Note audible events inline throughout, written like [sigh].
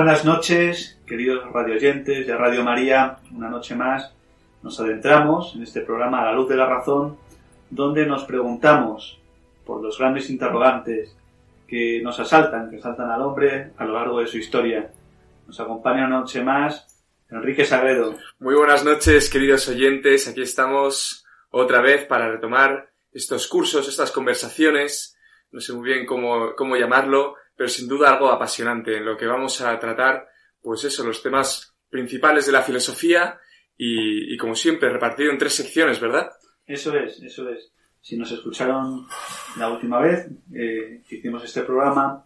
Buenas noches, queridos radioyentes de Radio María. Una noche más nos adentramos en este programa A la luz de la razón, donde nos preguntamos por los grandes interrogantes que nos asaltan, que asaltan al hombre a lo largo de su historia. Nos acompaña una noche más Enrique Sagredo. Muy buenas noches, queridos oyentes. Aquí estamos otra vez para retomar estos cursos, estas conversaciones. No sé muy bien cómo, cómo llamarlo, pero sin duda algo apasionante en lo que vamos a tratar, pues eso, los temas principales de la filosofía y, como siempre, repartido en tres secciones, ¿verdad? Eso es, eso es. Si nos escucharon la última vez eh, que hicimos este programa,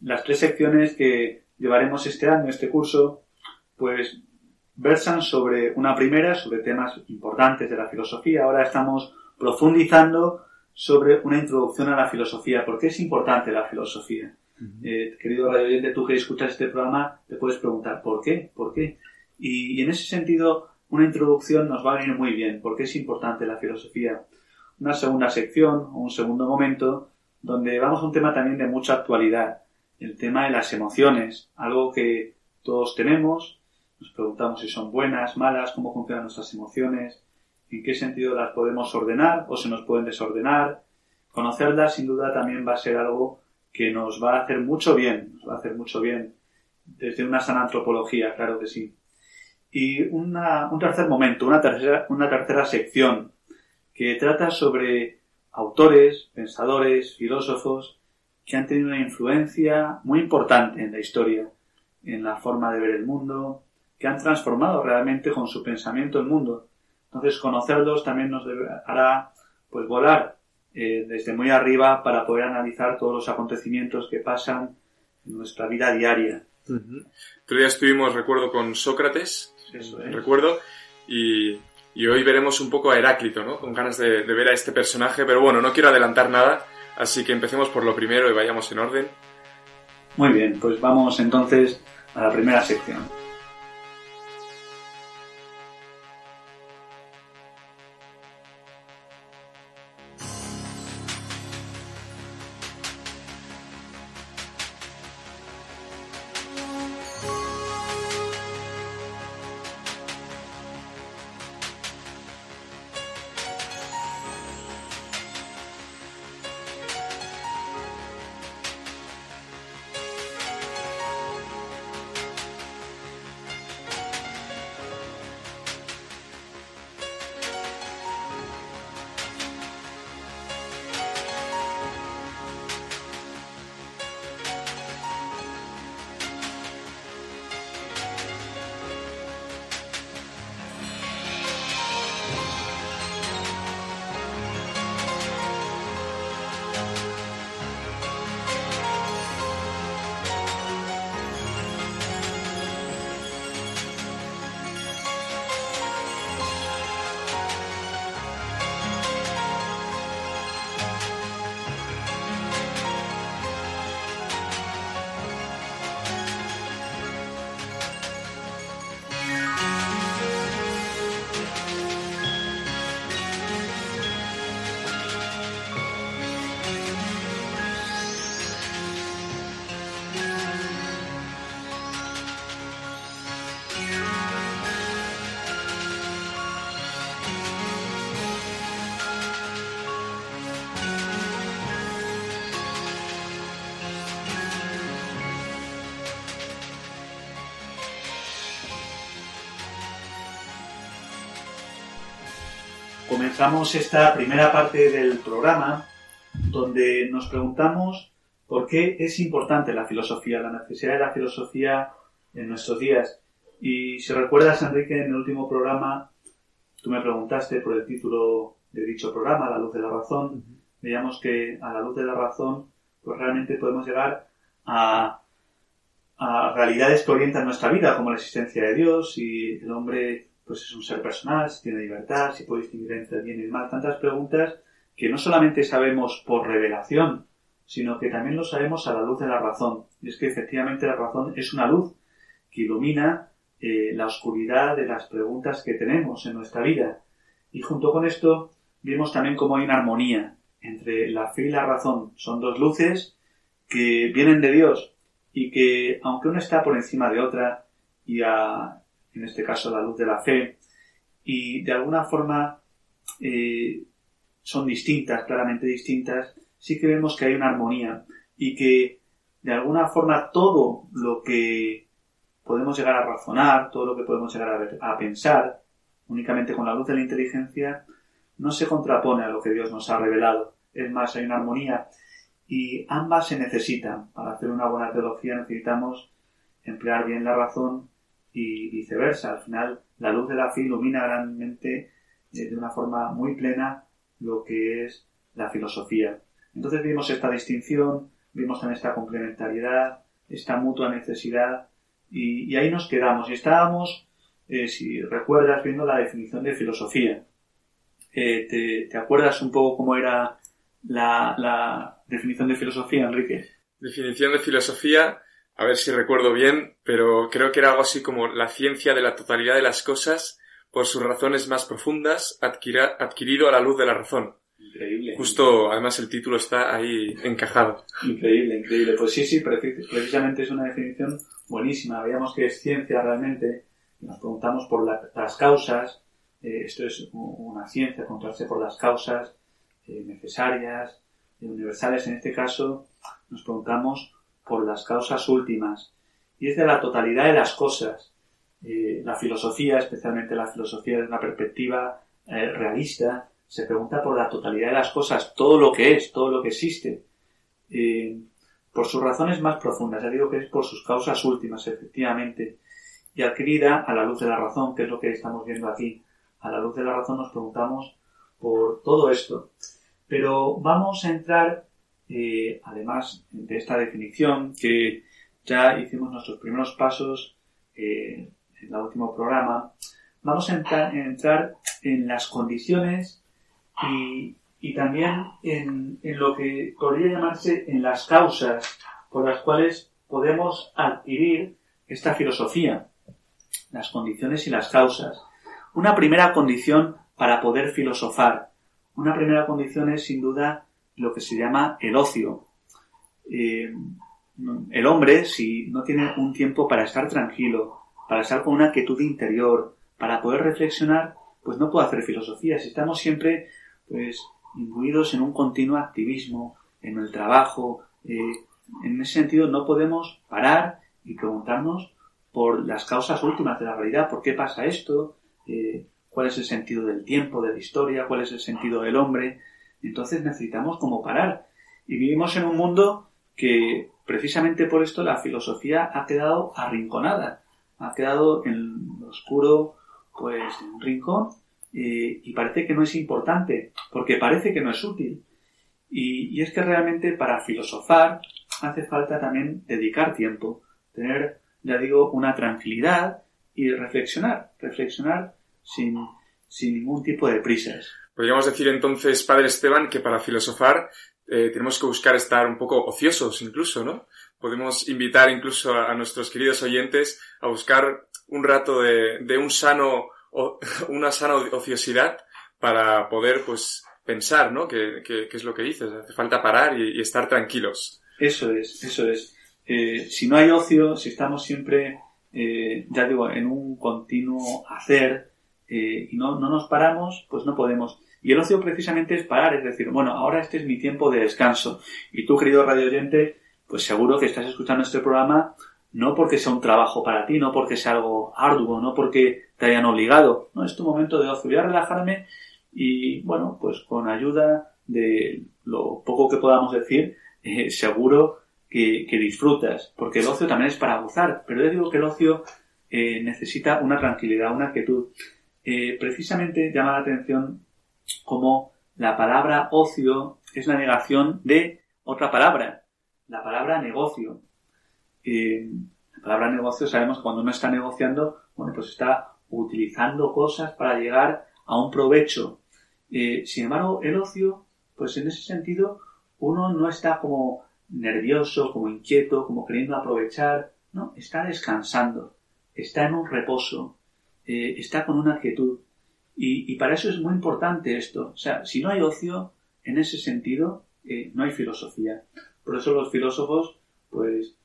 las tres secciones que llevaremos este año, este curso, pues versan sobre una primera, sobre temas importantes de la filosofía. Ahora estamos profundizando sobre una introducción a la filosofía. ¿Por qué es importante la filosofía? Eh, querido radio oyente, tú que escuchas este programa, te puedes preguntar ¿por qué? ¿Por qué? Y, en ese sentido, una introducción nos va a venir muy bien, porque es importante la filosofía. Una segunda sección un segundo momento donde vamos a un tema también de mucha actualidad, el tema de las emociones, algo que todos tenemos, nos preguntamos si son buenas, malas, cómo funcionan nuestras emociones, en qué sentido las podemos ordenar o se nos pueden desordenar. Conocerlas sin duda también va a ser algo que nos va a hacer mucho bien, nos va a hacer mucho bien desde una sana antropología, claro que sí. Y una, un tercer momento, una tercera, una tercera sección que trata sobre autores, pensadores, filósofos que han tenido una influencia muy importante en la historia, en la forma de ver el mundo, que han transformado realmente con su pensamiento el mundo. Entonces conocerlos también nos hará pues volar eh, desde muy arriba para poder analizar todos los acontecimientos que pasan en nuestra vida diaria. Uh -huh. Otro día estuvimos, recuerdo, con Sócrates, Eso es. recuerdo, y, y, hoy veremos un poco a Heráclito, ¿no? Con ganas de, de ver a este personaje, pero bueno, no quiero adelantar nada, así que empecemos por lo primero y vayamos en orden. Muy bien, pues vamos entonces a la primera sección. Comenzamos esta primera parte del programa donde nos preguntamos por qué es importante la filosofía, la necesidad de la filosofía en nuestros días. Y si recuerdas, Enrique, en el último programa, tú me preguntaste por el título de dicho programa, La luz de la razón. Veíamos que a la luz de la razón, pues realmente podemos llegar a, a realidades que orientan nuestra vida, como la existencia de Dios, si el hombre pues es un ser personal, si tiene libertad, si puede distinguir entre el bien y el mal, tantas preguntas que no solamente sabemos por revelación, sino que también lo sabemos a la luz de la razón. Y es que efectivamente la razón es una luz que ilumina eh, la oscuridad de las preguntas que tenemos en nuestra vida. Y junto con esto vemos también cómo hay una armonía entre la fe y la razón. Son dos luces que vienen de Dios y que, aunque una está por encima de otra, y en este caso la luz de la fe, y de alguna forma eh, son distintas, claramente distintas, sí que vemos que hay una armonía y que de alguna forma todo lo que podemos llegar a razonar, todo lo que podemos llegar a, a pensar, únicamente con la luz de la inteligencia, no se contrapone a lo que Dios nos ha revelado. Es más, hay una armonía y ambas se necesitan. Para hacer una buena teología necesitamos emplear bien la razón y viceversa. Al final, la luz de la fe ilumina grandemente eh, de una forma muy plena lo que es la filosofía. Entonces vimos esta distinción, vimos también esta complementariedad, esta mutua necesidad y, ahí nos quedamos. Y estábamos, eh, si recuerdas, viendo la definición de filosofía. Eh, te, acuerdas un poco cómo era la, la definición de filosofía, Enrique? Definición de filosofía, a ver si recuerdo bien, pero creo que era algo así como la ciencia de la totalidad de las cosas por sus razones más profundas, adquirido a la luz de la razón. Increíble. Justo, además el título está ahí encajado. Increíble, increíble. Pues sí, sí, precisamente es una definición buenísima. Veíamos que es ciencia realmente. Nos preguntamos por las causas. Eh, esto es una ciencia, preguntarse por las causas eh, necesarias, universales. En este caso, nos preguntamos por las causas últimas. Y es de la totalidad de las cosas. la filosofía, especialmente la filosofía de una perspectiva realista, se pregunta por la totalidad de las cosas, todo lo que es, todo lo que existe, eh, por sus razones más profundas, ya digo que es por sus causas últimas, efectivamente, y adquirida a la luz de la razón, que es lo que estamos viendo aquí. A la luz de la razón nos preguntamos por todo esto. Pero vamos a entrar, eh, además de esta definición, que ya hicimos nuestros primeros pasos eh, en el último programa, vamos a entrar en las condiciones y, también en, lo que podría llamarse en las causas por las cuales podemos adquirir esta filosofía, las condiciones y las causas. Una primera condición para poder filosofar, una primera condición es sin duda lo que se llama el ocio. Eh, el hombre, si no tiene un tiempo para estar tranquilo, para estar con una quietud interior, para poder reflexionar, pues no puede hacer filosofía. Si estamos siempre pues imbuidos en un continuo activismo, en el trabajo. Eh, en ese sentido no podemos parar y preguntarnos por las causas últimas de la realidad, por qué pasa esto, eh, cuál es el sentido del tiempo, de la historia, cuál es el sentido del hombre. Entonces necesitamos como parar. Y vivimos en un mundo que precisamente por esto la filosofía ha quedado arrinconada, ha quedado en lo oscuro, pues en un rincón eh, y parece que no es importante, porque parece que no es útil. Y, es que realmente para filosofar hace falta también dedicar tiempo, tener, ya digo, una tranquilidad y reflexionar, reflexionar sin, sin ningún tipo de prisas. Podríamos decir entonces, Padre Esteban, que para filosofar eh, tenemos que buscar estar un poco ociosos incluso, ¿no? Podemos invitar incluso a, nuestros queridos oyentes a buscar un rato de, de un sano [laughs] una sana ociosidad para poder, pues, pensar, ¿no? ¿Qué, es lo que dices? Hace falta parar y, estar tranquilos. Eso es, eso es. Eh, si no hay ocio, si estamos siempre, eh, ya digo, en un continuo hacer eh, y no, no nos paramos, pues no podemos. Y el ocio precisamente es parar, es decir, bueno, ahora este es mi tiempo de descanso. Y tú, querido radio oyente, pues seguro que estás escuchando este programa no porque sea un trabajo para ti, no porque sea algo arduo, no porque te hayan obligado. No, es tu momento de ocio. Voy a relajarme y, bueno, pues con ayuda de lo poco que podamos decir, [laughs] eh, seguro que, disfrutas, porque el ocio también es para gozar, pero yo digo que el ocio eh, necesita una tranquilidad, una quietud. Eh, precisamente llama la atención como la palabra ocio es la negación de otra palabra, la palabra negocio. La palabra negocio sabemos que cuando uno está negociando, bueno, pues está utilizando cosas para llegar a un provecho. Eh, sin embargo, el ocio, pues en ese sentido, uno no está como nervioso, como inquieto, como queriendo aprovechar, no, está descansando, está en un reposo, eh, está con una quietud. Y, para eso es muy importante esto. O sea, si no hay ocio, en ese sentido, eh, no hay filosofía. Por eso los filósofos, pues,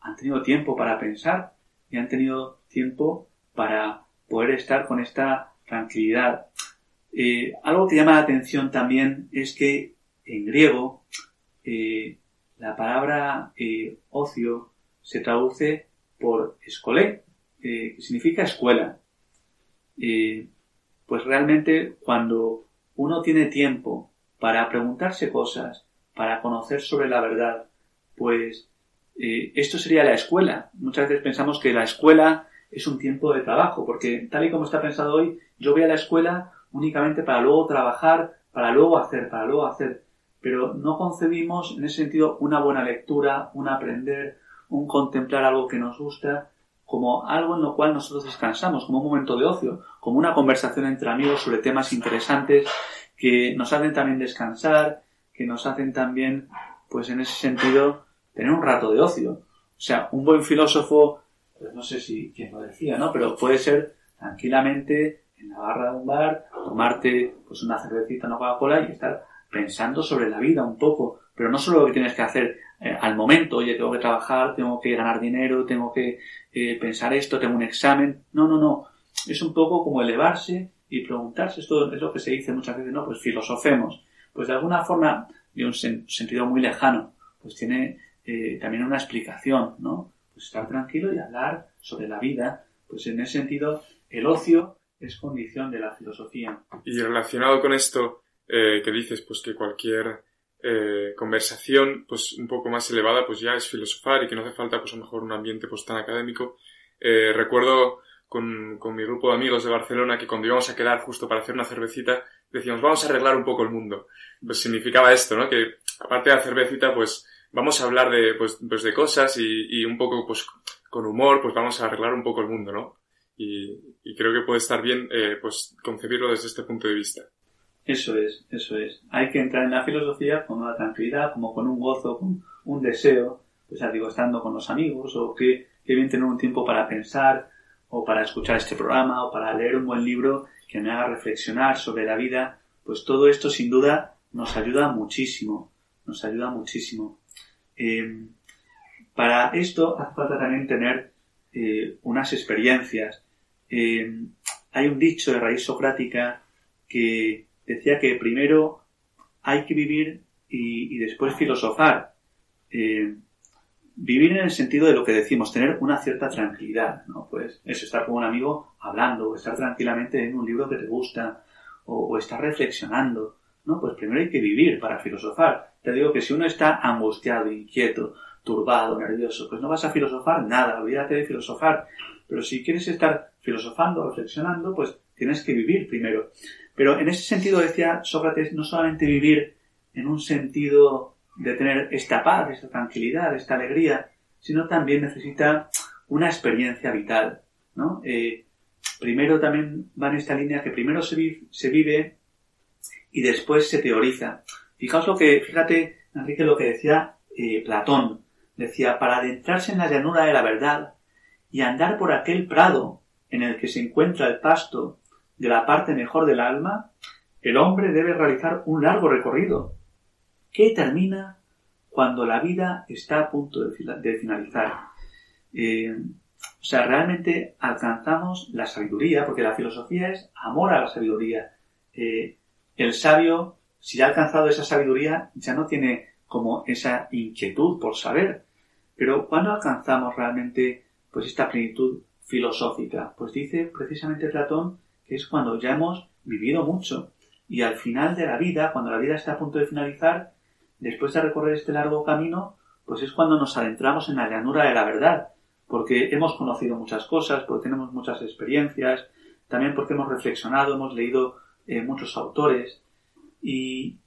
han tenido tiempo para pensar y han tenido tiempo para poder estar con esta tranquilidad. Eh, algo que llama la atención también es que en griego eh, la palabra eh, ocio se traduce por escolé, que significa escuela. pues realmente cuando uno tiene tiempo para preguntarse cosas, para conocer sobre la verdad, pues esto sería la escuela. Muchas veces pensamos que la escuela es un tiempo de trabajo, porque tal y como está pensado hoy, yo voy a la escuela únicamente para luego trabajar, para luego hacer, para luego hacer. Pero no concebimos en ese sentido una buena lectura, un aprender, un contemplar algo que nos gusta, como algo en lo cual nosotros descansamos, como un momento de ocio, como una conversación entre amigos sobre temas interesantes que nos hacen también descansar, que nos hacen también, pues en ese sentido, tener un rato de ocio. O sea, un buen filósofo pues no sé si quién lo decía, ¿no? Pero puede ser tranquilamente en la barra de un bar, tomarte pues una cervecita, una Coca-Cola y estar pensando sobre la vida un poco, pero no solo lo que tienes que hacer eh, al momento, oye, tengo que trabajar, tengo que ganar dinero, tengo que eh, pensar esto, tengo un examen, no, no, no, es un poco como elevarse y preguntarse, esto es lo que se dice muchas veces, no, pues filosofemos, pues de alguna forma, de un sentido muy lejano, pues tiene eh, también una explicación, ¿no? pues estar tranquilo y hablar sobre la vida. Pues en ese sentido, el ocio es condición de la filosofía. Y relacionado con esto que dices, pues que cualquier eh, conversación, pues un poco más elevada, pues ya es filosofar y que no hace falta, pues a lo mejor un ambiente pues tan académico. Eh, recuerdo con, con mi grupo de amigos de Barcelona que cuando íbamos a quedar justo para hacer una cervecita, decíamos, vamos a arreglar un poco el mundo. Pues significaba esto, ¿no? Que aparte de la cervecita, pues vamos a hablar de, pues, pues de cosas y, un poco, pues, con humor, pues vamos a arreglar un poco el mundo, ¿no? Y, creo que puede estar bien, eh, pues, concebirlo desde este punto de vista. Eso es, eso es. Hay que entrar en la filosofía con una tranquilidad, como con un gozo, con un deseo, pues ya digo, estando con los amigos, o que, que bien tener un tiempo para pensar, o para escuchar este programa, o para leer un buen libro que me haga reflexionar sobre la vida, pues todo esto sin duda nos ayuda muchísimo, nos ayuda muchísimo. Eh, para esto hace falta también tener eh, unas experiencias. Eh, hay un dicho de raíz socrática que decía que primero hay que vivir y, después filosofar. vivir en el sentido de lo que decimos, tener una cierta tranquilidad, ¿no? Pues es estar con un amigo hablando, o estar tranquilamente en un libro que te gusta, o, o estar reflexionando, ¿no? Pues primero hay que vivir para filosofar. Te digo que si uno está angustiado, inquieto, turbado, nervioso, pues no vas a filosofar nada, olvídate de filosofar. Pero si quieres estar filosofando, reflexionando, pues tienes que vivir primero. Pero en ese sentido decía Sócrates, no solamente vivir en un sentido de tener esta paz, esta tranquilidad, esta alegría, sino también necesita una experiencia vital, ¿no? Eh, primero también va en esta línea que primero se, vive y después se teoriza. Fijaos lo que, fíjate, Enrique, lo que decía eh, Platón. Decía, para adentrarse en la llanura de la verdad y andar por aquel prado en el que se encuentra el pasto de la parte mejor del alma, el hombre debe realizar un largo recorrido, que termina cuando la vida está a punto de, finalizar. Eh, o sea, realmente alcanzamos la sabiduría, porque la filosofía es amor a la sabiduría. Eh, el sabio si ha alcanzado esa sabiduría, ya no tiene como esa inquietud por saber. Pero ¿cuándo alcanzamos realmente pues esta plenitud filosófica? Pues dice precisamente Platón que es cuando ya hemos vivido mucho y al final de la vida, cuando la vida está a punto de finalizar, después de recorrer este largo camino, pues es cuando nos adentramos en la llanura de la verdad, porque hemos conocido muchas cosas, porque tenemos muchas experiencias, también porque hemos reflexionado, hemos leído eh, muchos autores, y,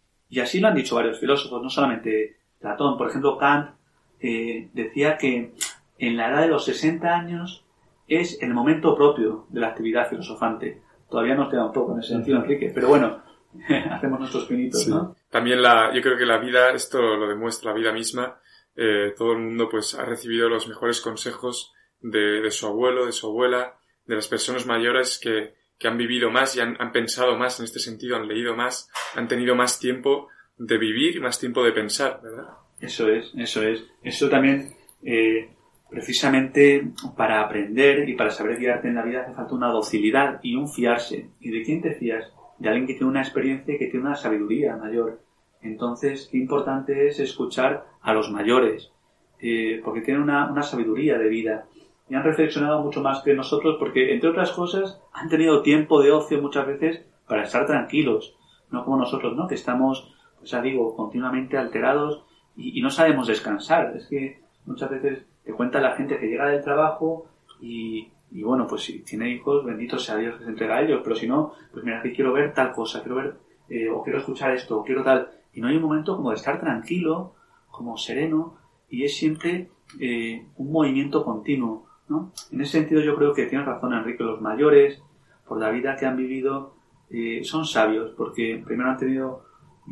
así lo han dicho varios filósofos, no solamente Platón. Por ejemplo, Kant eh, decía que en la edad de los 60 años es el momento propio de la actividad filosofante. Todavía nos queda un poco en ese sentido, Enrique, pero bueno, [laughs] hacemos nuestros pinitos, ¿no? También la, yo creo que la vida, esto lo demuestra la vida misma, eh, todo el mundo pues ha recibido los mejores consejos de, de, su abuelo, de su abuela, de las personas mayores que, que han vivido más y han, han, pensado más en este sentido, han leído más, han tenido más tiempo de vivir y más tiempo de pensar, ¿verdad? Eso es, eso es. Eso también, eh, precisamente para aprender y para saber guiarte en la vida hace falta una docilidad y un fiarse. ¿Y de quién te fías? De alguien que tiene una experiencia y que tiene una sabiduría mayor. Entonces, qué importante es escuchar a los mayores, eh, porque tienen una, una, sabiduría de vida y han reflexionado mucho más que nosotros, porque, entre otras cosas, han tenido tiempo de ocio muchas veces para estar tranquilos, no como nosotros, ¿no? Que estamos, pues ya digo, continuamente alterados y, y no sabemos descansar. Es que muchas veces te cuenta la gente que llega del trabajo y, bueno, pues si tiene hijos, bendito sea Dios que se entrega a ellos, pero si no, pues mira, que quiero ver tal cosa, quiero ver, eh, o quiero escuchar esto, o quiero tal. Y no hay un momento como de estar tranquilo, como sereno, y es siempre eh, un movimiento continuo. ¿no? En ese sentido yo creo que tiene razón Enrique, los mayores, por la vida que han vivido, eh, son sabios, porque primero han tenido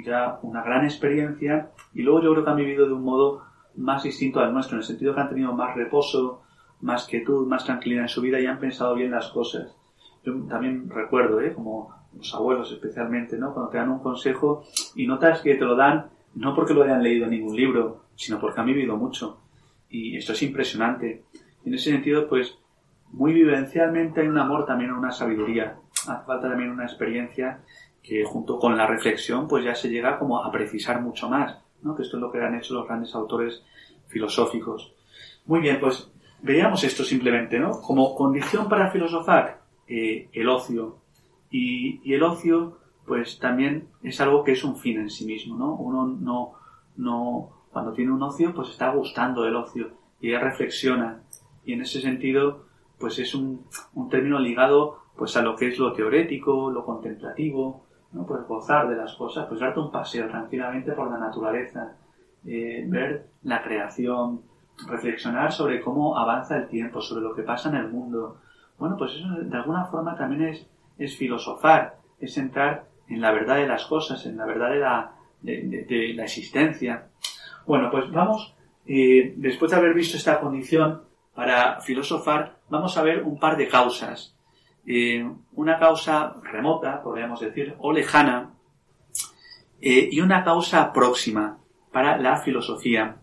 ya una gran experiencia y luego yo creo que han vivido de un modo más distinto al nuestro, en el sentido que han tenido más reposo, más quietud, más tranquilidad en su vida y han pensado bien las cosas. Yo también recuerdo, ¿eh? como los abuelos especialmente, ¿no? Cuando te dan un consejo y notas que te lo dan no porque lo hayan leído en ningún libro, sino porque han vivido mucho. Y esto es impresionante. En ese sentido, pues, muy vivencialmente hay un amor también una sabiduría. Hace falta también una experiencia que junto con la reflexión, pues ya se llega como a precisar mucho más, ¿no? Que esto es lo que han hecho los grandes autores filosóficos. Muy bien, pues veamos esto simplemente, ¿no? Como condición para filosofar, eh, el ocio. Y, el ocio, pues también es algo que es un fin en sí mismo, ¿no? Uno no, no, cuando tiene un ocio, pues está gustando del ocio y ella reflexiona. Y en ese sentido, pues es un, un término ligado pues a lo que es lo teorético, lo contemplativo, ¿no? Pues gozar de las cosas, pues darte un paseo tranquilamente por la naturaleza, eh, ver la creación, reflexionar sobre cómo avanza el tiempo, sobre lo que pasa en el mundo. Bueno, pues eso de alguna forma también es, es filosofar, es entrar en la verdad de las cosas, en la verdad de la, de, la existencia. Bueno, pues vamos, eh, después de haber visto esta condición para filosofar, vamos a ver un par de causas. Eh, una causa remota, podríamos decir, o lejana, eh, y una causa próxima para la filosofía.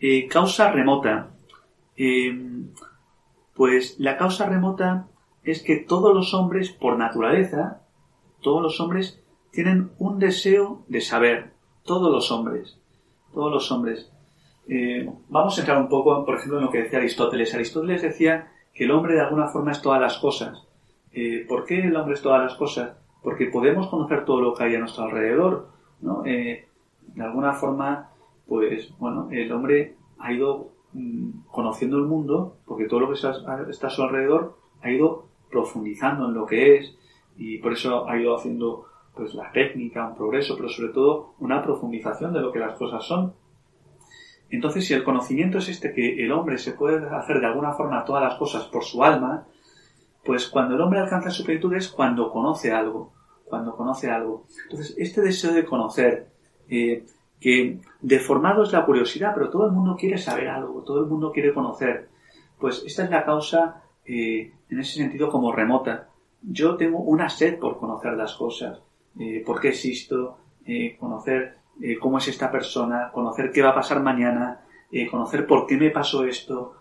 Eh, causa remota. pues la causa remota es que todos los hombres, por naturaleza, todos los hombres tienen un deseo de saber. Todos los hombres. Todos los hombres. vamos a entrar un poco, por ejemplo, en lo que decía Aristóteles. Aristóteles decía que el hombre de alguna forma es todas las cosas. Eh, ¿Por qué el hombre es todas las cosas? Porque podemos conocer todo lo que hay a nuestro alrededor, ¿no? Eh, de alguna forma, pues, bueno, el hombre ha ido mm, conociendo el mundo, porque todo lo que está, a su alrededor ha ido profundizando en lo que es, y por eso ha ido haciendo, pues, la técnica, un progreso, pero sobre todo una profundización de lo que las cosas son. Entonces, si el conocimiento es este, que el hombre se puede hacer de alguna forma todas las cosas por su alma, pues cuando el hombre alcanza su plenitud es cuando conoce algo, cuando conoce algo. Entonces, este deseo de conocer, eh, que deformado es la curiosidad, pero todo el mundo quiere saber algo, todo el mundo quiere conocer, pues esta es la causa, eh, en ese sentido, como remota. Yo tengo una sed por conocer las cosas, eh, por qué existo, conocer cómo es esta persona, conocer qué va a pasar mañana, conocer por qué me pasó esto,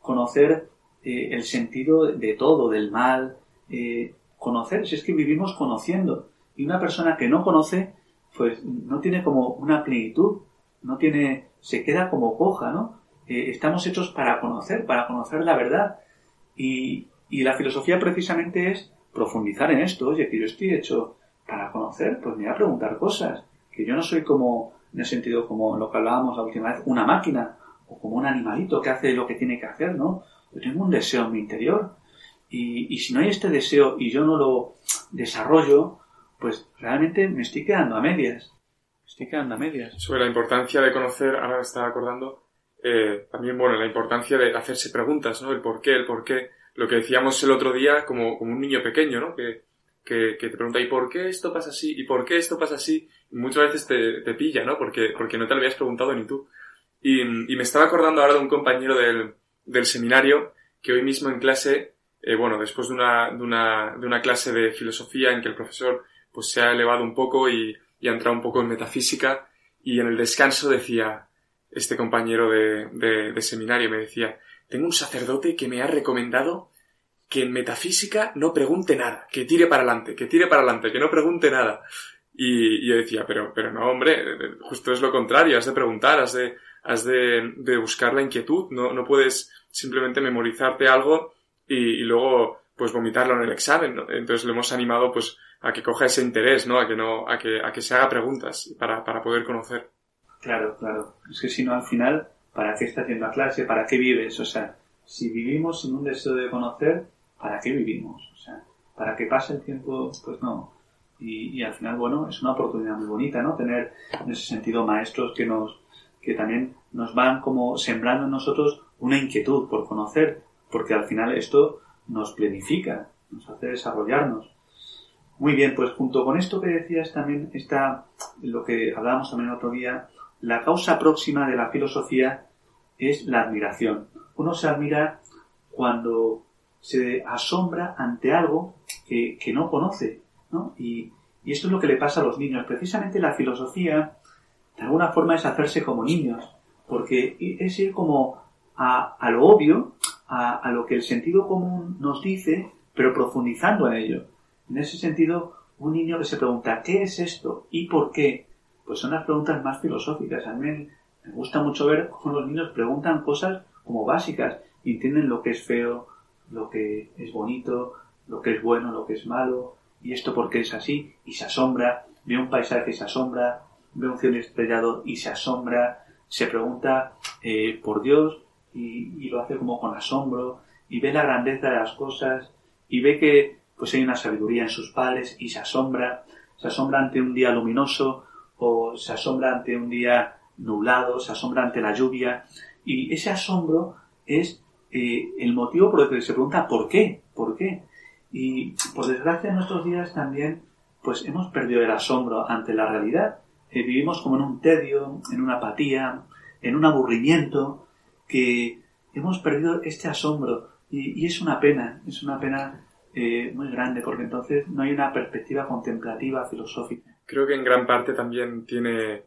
conocer eh, el sentido de todo, del mal, eh, conocer, si es que vivimos conociendo. Y una persona que no conoce, pues no tiene como una plenitud, no tiene, se queda como coja, ¿no? Eh, estamos hechos para conocer, para conocer la verdad. Y, y la filosofía precisamente es profundizar en esto. Oye, que yo estoy hecho para conocer, pues me voy a preguntar cosas. Que yo no soy como, en el sentido como lo que hablábamos la última vez, una máquina o como un animalito que hace lo que tiene que hacer, ¿no? Yo tengo un deseo en mi interior. Y, y, si no hay este deseo y yo no lo desarrollo, pues realmente me estoy quedando a medias. Me estoy quedando a medias. Sobre la importancia de conocer, ahora me estaba acordando, eh, también, bueno, la importancia de hacerse preguntas, ¿no? El por qué, el por qué. Lo que decíamos el otro día como, como un niño pequeño, ¿no? Que, que, te pregunta, ¿y por qué esto pasa así? ¿Y por qué esto pasa así? Muchas veces te, te pilla, ¿no? Porque, porque no te lo habías preguntado ni tú. Y, y me estaba acordando ahora de un compañero del, del seminario que hoy mismo en clase, eh, bueno, después de una, de, una, de una clase de filosofía en que el profesor pues se ha elevado un poco y, ha entrado un poco en metafísica y en el descanso decía, este compañero de, de, de seminario me decía, tengo un sacerdote que me ha recomendado que en metafísica no pregunte nada, que tire para adelante, que tire para adelante, que no pregunte nada. Y, y, yo decía, pero, pero no, hombre, justo es lo contrario, has de preguntar, has de, has de, de buscar la inquietud, no, no puedes simplemente memorizarte algo y, y, luego pues vomitarlo en el examen, ¿no? Entonces le hemos animado pues a que coja ese interés, ¿no? A que no, a que, a que se haga preguntas para, para poder conocer. Claro, claro. Es que si no, al final, ¿para qué estás haciendo la clase? ¿Para qué vives? O sea, si vivimos sin un deseo de conocer, ¿para qué vivimos? O sea, ¿para que pase el tiempo? Pues no. Y, y, al final, bueno, es una oportunidad muy bonita, ¿no? Tener en ese sentido maestros que nos, que también nos van como sembrando en nosotros una inquietud por conocer, porque al final esto nos planifica, nos hace desarrollarnos. Muy bien, pues junto con esto que decías también está lo que hablábamos también otro día, la causa próxima de la filosofía es la admiración. Uno se admira cuando se asombra ante algo que, que no conoce, ¿no? Y, y, esto es lo que le pasa a los niños. Precisamente la filosofía, de alguna forma, es hacerse como niños, porque es ir como a, lo obvio, a, lo que el sentido común nos dice, pero profundizando en ello. En ese sentido, un niño que se pregunta, ¿qué es esto? ¿Y por qué? pues son las preguntas más filosóficas. A mí me gusta mucho ver cómo los niños preguntan cosas como básicas y entienden lo que es feo, lo que es bonito, lo que es bueno, lo que es malo, y esto porque es así, y se asombra, ve un paisaje y se asombra, ve un cielo estrellado y se asombra, se pregunta eh, por Dios y, lo hace como con asombro, y ve la grandeza de las cosas, y ve que pues hay una sabiduría en sus padres y se asombra, se asombra ante un día luminoso, o se asombra ante un día nublado, se asombra ante la lluvia. Y ese asombro es eh, el motivo por el que se pregunta ¿por qué? ¿Por qué? Y por desgracia en nuestros días también pues hemos perdido el asombro ante la realidad. Vivimos como en un tedio, en una apatía, en un aburrimiento, que hemos perdido este asombro. Y, es una pena, es una pena eh, muy grande, porque entonces no hay una perspectiva contemplativa, filosófica creo que en gran parte también tiene,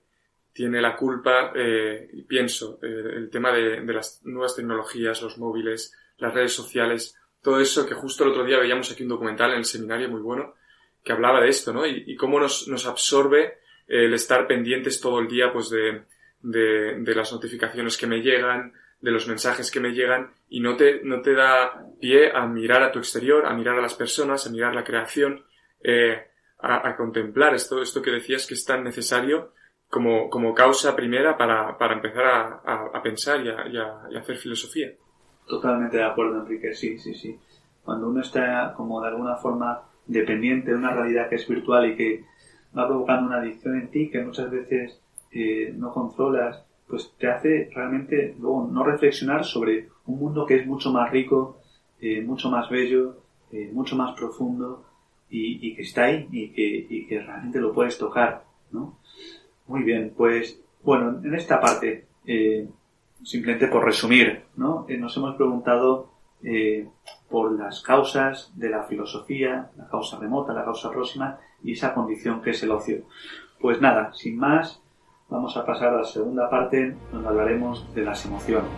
tiene la culpa, eh, y pienso, eh, el tema de, de, las nuevas tecnologías, los móviles, las redes sociales, todo eso que justo el otro día veíamos aquí un documental en el seminario muy bueno que hablaba de esto, ¿no? Y, y cómo nos, nos absorbe el estar pendientes todo el día, pues, de, de, las notificaciones que me llegan, de los mensajes que me llegan, y no te, no te da pie a mirar a tu exterior, a mirar a las personas, a mirar la creación. Eh, a, contemplar esto, esto que decías que es tan necesario como, como causa primera para, para empezar a, a, pensar y, y a, hacer filosofía. Totalmente de acuerdo, Enrique, sí, sí, sí. Cuando uno está como de alguna forma dependiente de una realidad que es virtual y que va provocando una adicción en ti que muchas veces eh, no controlas, pues te hace realmente luego no reflexionar sobre un mundo que es mucho más rico, eh, mucho más bello, eh, mucho más profundo, y, y que está ahí y que, y que, realmente lo puedes tocar, ¿no? Muy bien, pues bueno, en esta parte, eh, simplemente por resumir, ¿no? Eh, nos hemos preguntado eh, por las causas de la filosofía, la causa remota, la causa próxima y esa condición que es el ocio. Pues nada, sin más, vamos a pasar a la segunda parte donde hablaremos de las emociones.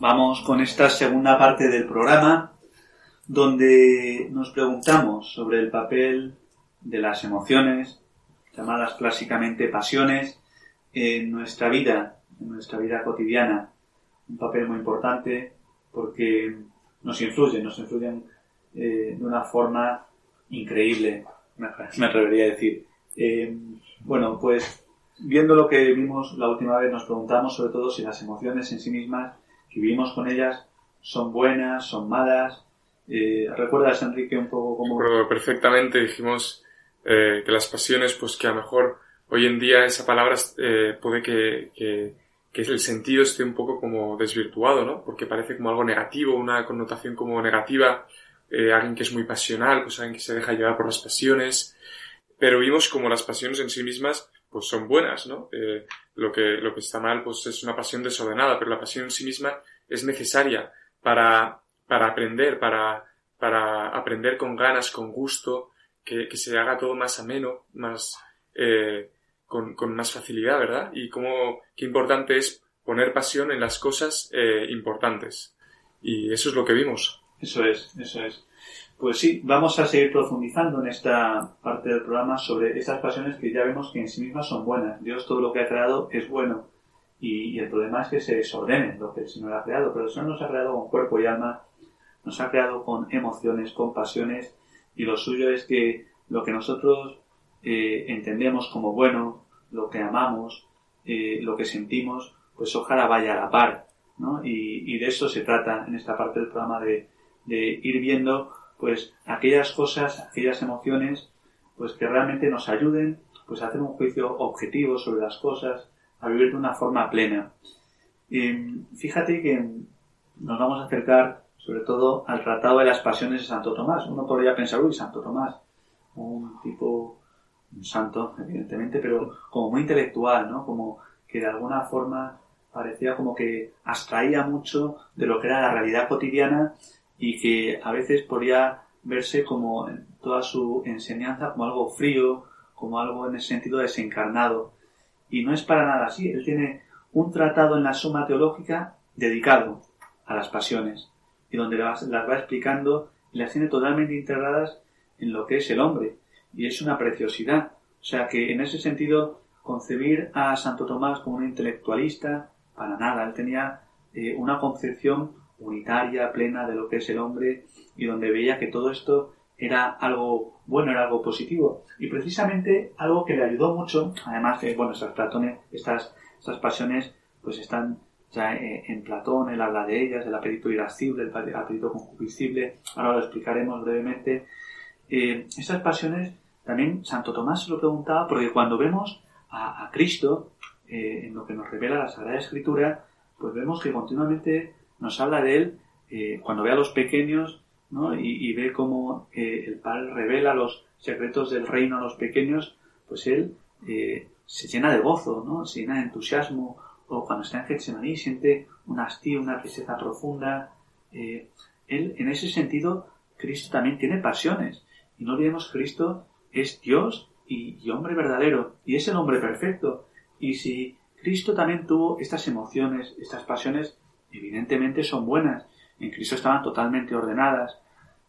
Vamos con esta segunda parte del programa donde nos preguntamos sobre el papel de las emociones, llamadas clásicamente pasiones, en nuestra vida, en nuestra vida cotidiana. Un papel muy importante porque nos influyen, nos influyen eh, de una forma increíble, me atrevería a decir. Eh, bueno, pues viendo lo que vimos la última vez, nos preguntamos sobre todo si las emociones en sí mismas, vivimos con ellas, son buenas, son malas. Eh, ¿Recuerdas, Enrique, un poco cómo...? Recuerdo perfectamente, dijimos eh, que las pasiones, pues que a lo mejor hoy en día esa palabra eh, puede que, que, que, el sentido esté un poco como desvirtuado, ¿no? Porque parece como algo negativo, una connotación como negativa, eh, alguien que es muy pasional, pues alguien que se deja llevar por las pasiones, pero vimos como las pasiones en sí mismas pues son buenas, ¿no? Eh, lo, que, lo que está mal pues es una pasión desordenada, pero la pasión en sí misma es necesaria para, para aprender, para, para aprender con ganas, con gusto, que, que se haga todo más ameno, más, eh, con, con, más facilidad, ¿verdad? Y cómo, qué importante es poner pasión en las cosas eh, importantes. Y eso es lo que vimos. Eso es, eso es. Pues sí, vamos a seguir profundizando en esta parte del programa sobre esas pasiones que ya vemos que en sí mismas son buenas. Dios todo lo que ha creado es bueno. Y, y el problema es que se desordenen lo que el Señor ha creado. Pero el Señor nos ha creado con cuerpo y alma, nos ha creado con emociones, con pasiones. Y lo suyo es que lo que nosotros eh, entendemos como bueno, lo que amamos, eh, lo que sentimos, pues ojalá vaya a la par. ¿no? Y, y de eso se trata en esta parte del programa de, de ir viendo pues aquellas cosas, aquellas emociones, pues que realmente nos ayuden pues a hacer un juicio objetivo sobre las cosas, a vivir de una forma plena. Y fíjate que nos vamos a acercar sobre todo al tratado de las pasiones de Santo Tomás. Uno podría pensar, uy, Santo Tomás, un tipo, un santo, evidentemente, pero como muy intelectual, ¿no? Como que de alguna forma parecía como que abstraía mucho de lo que era la realidad cotidiana y que a veces podría verse como toda su enseñanza como algo frío, como algo en el sentido desencarnado. Y no es para nada así. Él tiene un tratado en la suma teológica dedicado a las pasiones y donde las, las va explicando y las tiene totalmente integradas en lo que es el hombre. Y es una preciosidad. O sea que en ese sentido concebir a Santo Tomás como un intelectualista, para nada. Él tenía eh, una concepción unitaria, plena de lo que es el hombre y donde veía que todo esto era algo bueno, era algo positivo. Y precisamente algo que le ayudó mucho, además que, bueno, esas platones, estas, estas pasiones, pues están ya eh, en Platón, él habla de ellas, del apetito irascible, el apetito concupiscible, ahora lo explicaremos brevemente. Eh, esas pasiones, también Santo Tomás se lo preguntaba, porque cuando vemos a, a Cristo, eh, en lo que nos revela la Sagrada Escritura, pues vemos que continuamente nos habla de él eh, cuando ve a los pequeños y, ve cómo eh, el Padre revela los secretos del reino a los pequeños, pues él eh, se llena de gozo, ¿no? se llena de entusiasmo, o cuando está en Getsemaní siente un hastío, una tristeza profunda. él, en ese sentido, Cristo también tiene pasiones. Y no olvidemos, Cristo es Dios y hombre verdadero, y es el hombre perfecto. Y si Cristo también tuvo estas emociones, estas pasiones, evidentemente son buenas. En Cristo estaban totalmente ordenadas.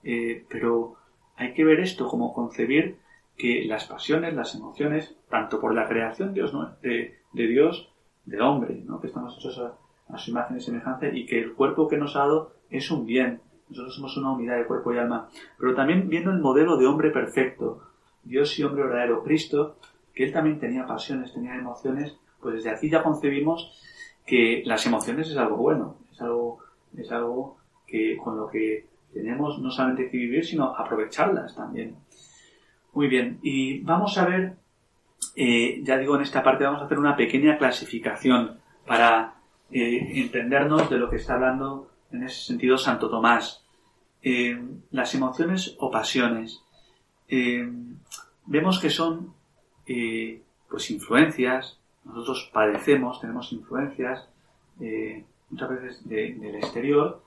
Eh, pero hay que ver esto como concebir que las pasiones, las emociones, tanto por la creación de, Dios, del hombre, ¿no? que estamos hechos a, a, su imagen y semejanza, y que el cuerpo que nos ha dado es un bien. Nosotros somos una unidad de cuerpo y alma. Pero también viendo el modelo de hombre perfecto, Dios y hombre verdadero, Cristo, que él también tenía pasiones, tenía emociones, pues desde aquí ya concebimos que las emociones es algo bueno, es algo, es algo que con lo que tenemos no solamente que vivir, sino aprovecharlas también. Muy bien, y vamos a ver, eh, ya digo, en esta parte vamos a hacer una pequeña clasificación para eh, entendernos de lo que está hablando en ese sentido Santo Tomás. Eh, las emociones o pasiones. vemos que son pues influencias, nosotros padecemos, tenemos influencias eh, muchas veces de, del exterior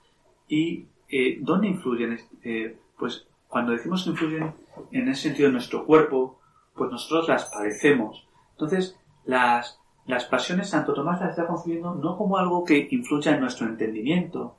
y eh, ¿dónde influyen? Eh, pues cuando decimos que influyen en ese sentido en nuestro cuerpo, pues nosotros las padecemos. Entonces, las las pasiones Santo Tomás las está concibiendo no como algo que influya en nuestro entendimiento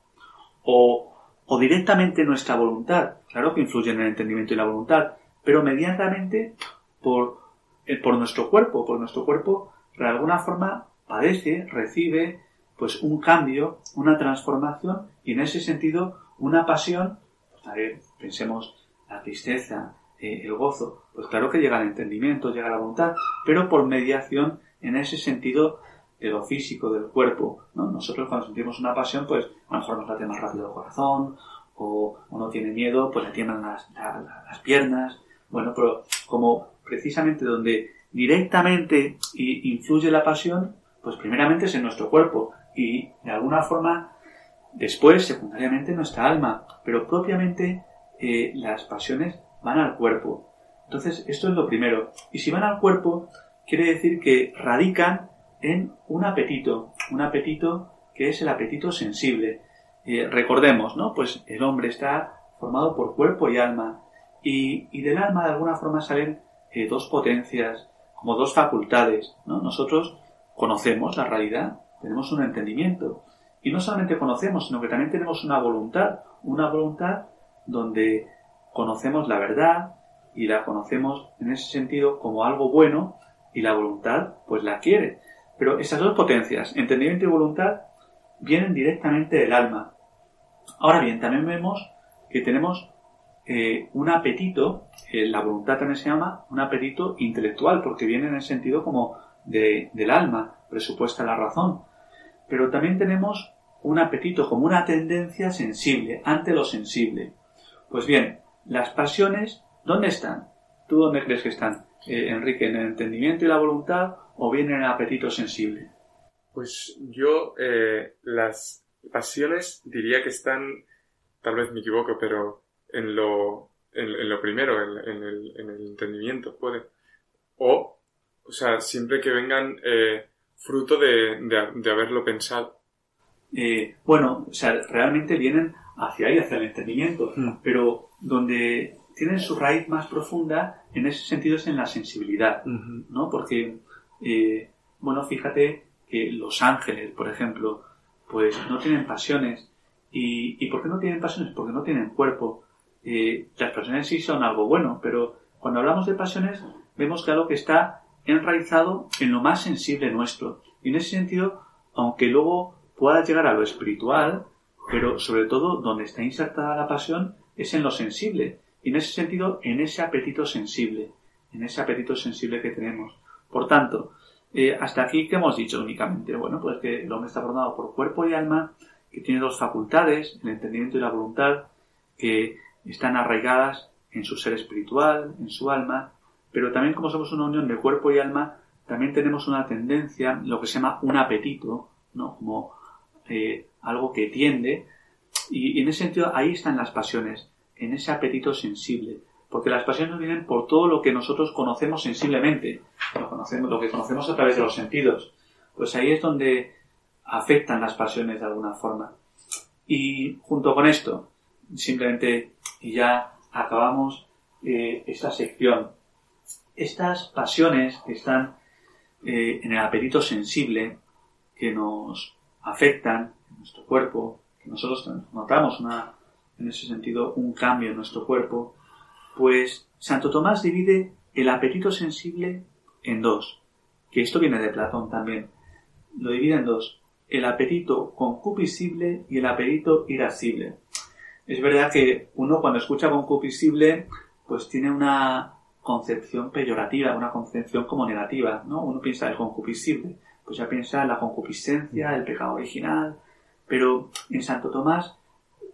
o, o directamente en nuestra voluntad. Claro que influye en el entendimiento y la voluntad, pero medianamente por, eh, por nuestro cuerpo, por nuestro cuerpo de alguna forma padece, recibe pues un cambio, una transformación y en ese sentido una pasión, pues, a ver, pensemos la tristeza, eh, el gozo, pues claro que llega al entendimiento, llega a la voluntad, pero por mediación en ese sentido de lo físico, del cuerpo. ¿no? Nosotros cuando sentimos una pasión, pues a lo mejor nos late más rápido el corazón, o uno tiene miedo, pues le tiemblan las, las piernas. Bueno, pero como precisamente donde directamente influye la pasión, pues primeramente es en nuestro cuerpo y de alguna forma después, secundariamente, nuestra alma, pero propiamente eh, las pasiones van al cuerpo. Entonces, esto es lo primero. Y si van al cuerpo, quiere decir que radican en un apetito, un apetito que es el apetito sensible. Eh, recordemos, ¿no? Pues el hombre está formado por cuerpo y alma, y, y del alma de alguna forma salen eh, dos potencias, como dos facultades, ¿no? Nosotros conocemos la realidad, tenemos un entendimiento, y no solamente conocemos, sino que también tenemos una voluntad, una voluntad donde conocemos la verdad y la conocemos en ese sentido como algo bueno y la voluntad pues la quiere. Pero esas dos potencias, entendimiento y voluntad, vienen directamente del alma. Ahora bien, también vemos que tenemos eh, un apetito, eh, la voluntad también se llama un apetito intelectual, porque viene en el sentido como de, del alma, presupuesta la razón. Pero también tenemos un apetito como una tendencia sensible, ante lo sensible. Pues bien, las pasiones, ¿dónde están? ¿Tú dónde crees que están? Eh, Enrique, en el entendimiento y la voluntad o bien en el apetito sensible? Pues yo las pasiones diría que están, tal vez me equivoco, pero en lo, en, lo primero, en, el, en, el, entendimiento, puede. O, o sea, siempre que vengan eh, fruto de, de, haberlo pensado. Eh, bueno, o sea, realmente vienen hacia ahí, hacia el entendimiento, hmm. pero donde tienen su raíz más profunda en ese sentido es en la sensibilidad, ¿no? Porque, eh, bueno, fíjate que los ángeles, por ejemplo, pues no tienen pasiones. ¿Y, ¿Y por qué no tienen pasiones? Porque no tienen cuerpo. Eh, las pasiones sí son algo bueno, pero cuando hablamos de pasiones vemos que algo que está enraizado en lo más sensible nuestro. Y en ese sentido, aunque luego pueda llegar a lo espiritual, pero sobre todo donde está insertada la pasión es en lo sensible. Y en ese sentido, en ese apetito sensible, en ese apetito sensible que tenemos. Por tanto, eh, hasta aquí, ¿qué hemos dicho únicamente? Bueno, pues que el hombre está formado por cuerpo y alma, que tiene dos facultades, el entendimiento y la voluntad, que están arraigadas en su ser espiritual, en su alma, pero también como somos una unión de cuerpo y alma, también tenemos una tendencia, lo que se llama un apetito, ¿no? Como eh, algo que tiende, y, en ese sentido ahí están las pasiones, en ese apetito sensible, porque las pasiones vienen por todo lo que nosotros conocemos sensiblemente, conocemos, lo que conocemos a través de los sentidos. Pues ahí es donde afectan las pasiones de alguna forma. Y junto con esto, simplemente, y ya acabamos eh, esta sección, estas pasiones que están eh, en el apetito sensible, que nos afectan en nuestro cuerpo, que nosotros notamos una, en ese sentido un cambio en nuestro cuerpo, pues Santo Tomás divide el apetito sensible en dos, que esto viene de Platón también. Lo divide en dos, el apetito concupiscible y el apetito irascible. Es verdad que uno cuando escucha concupiscible, pues tiene una concepción peyorativa, una concepción como negativa, ¿no? Uno piensa el concupiscible, pues ya piensa en la concupiscencia, el pecado original, pero en Santo Tomás